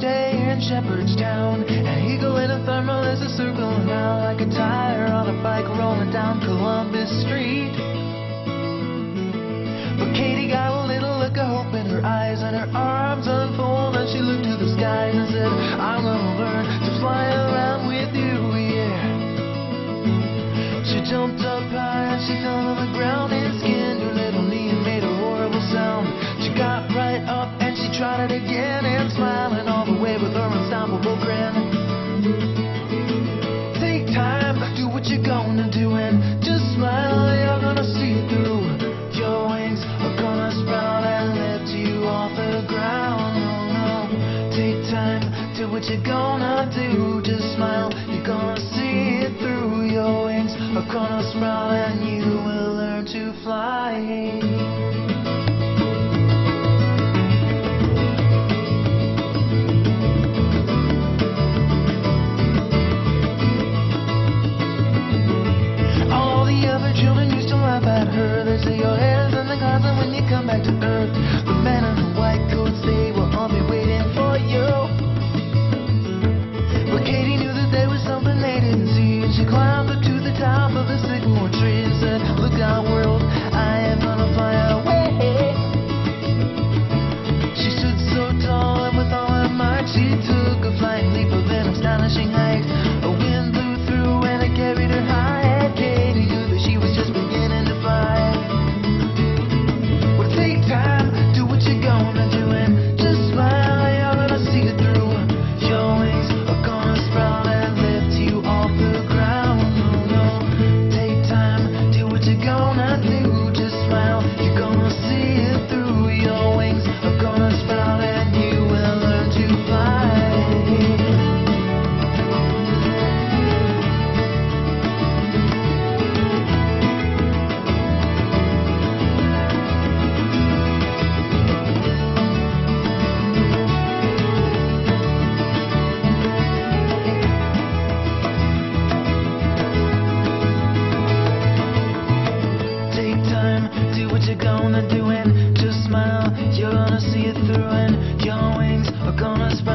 day in Shepherdstown. An eagle in a thermal is a circling now, like a tire on a bike rolling down Columbus Street. But Katie got a little look of hope in her eyes and her arms unfold and she looked to the skies and said, I'm gonna learn to fly around with you, yeah. She jumped up high and she fell to the ground and skinned her little knee and made a horrible sound. She got right up and she tried it again and way with her unstoppable grin. Take time, do what you're gonna do and just smile, you're gonna see it through. Your wings are gonna sprout and lift you off the ground. Oh no, take time, do what you're gonna do. Just smile, you're gonna see it through. Your wings are gonna sprout and you will learn to fly. to your hands in the garden when you come back to earth. The men in the white coats, they will all be waiting for you. But Katie knew that there was something they didn't see, and she climbed up to the top of the sycamore tree and said, Look out, we're what you're gonna do and just smile. You're gonna see it through and your wings are gonna spread.